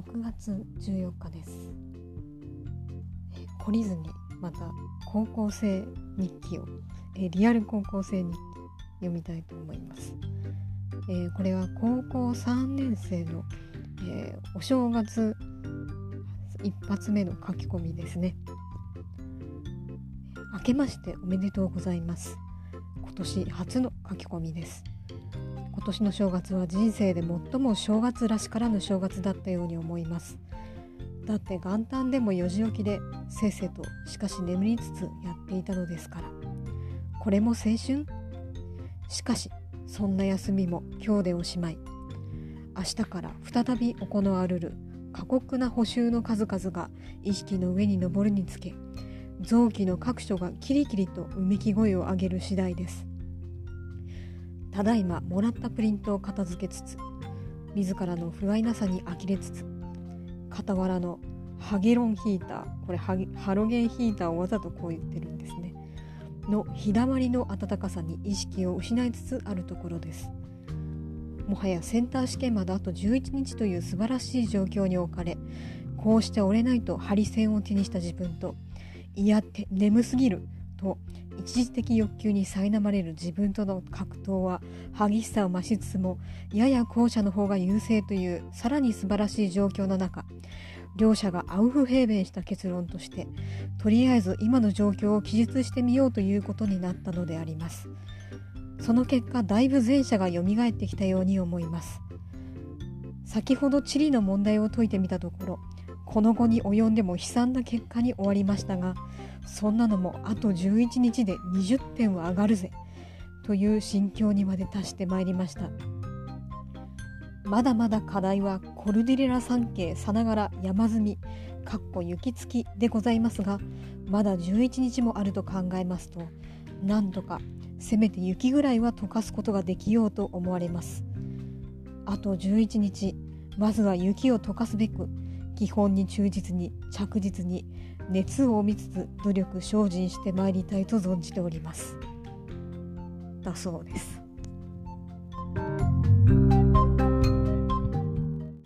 6月14日です。懲りずにまた高校生日記をえリアル高校生日記読みたいと思います、えー、これは高校3年生の、えー、お正月一発目の書き込みですね。明けましておめでとうございます。今年初の書き込みです。今年の正月は人生で最も正月らしからぬ正月だったように思います。だって元旦でも4時起きでせっせとしかし眠りつつやっていたのですから。これも青春？しかしそんな休みも今日でおしまい。明日から再び行われる過酷な補修の数々が意識の上に上るにつけ臓器の各所がキリキリとうめき声を上げる次第です。ただいまもらったプリントを片付けつつ自らの不甲斐なさに呆れつつ傍らのハゲロンヒーターこれハロゲンヒーターをわざとこう言ってるんですね。の日だまりの暖かさに意識を失いつつあるところです。もはやセンター試験まであと11日という素晴らしい状況に置かれこうして折れないとハリセンを手にした自分といやって眠すぎると一時的欲求に苛まれる自分との格闘は激しさを増しつつもやや後者の方が優勢というさらに素晴らしい状況の中両者がアウフヘーベンした結論としてとりあえず今の状況を記述してみようということになったのであります。その結果だいぶ前者が蘇ってきたように思います。先ほど地理の問題を解いてみたところこの後に及んでも悲惨な結果に終わりましたがそんなのもあと11日で20点は上がるぜという心境にまで達してまいりました。まだまだ課題はコルディレラ山系さながら山積みかっこ雪付きでございますがまだ11日もあると考えますとなんとかせめて雪ぐらいは溶かすことができようと思われます。あと11日まずは雪を溶かすべく基本に忠実に着実に熱を帯びつつ努力精進してまいりたいと存じております。だそうです。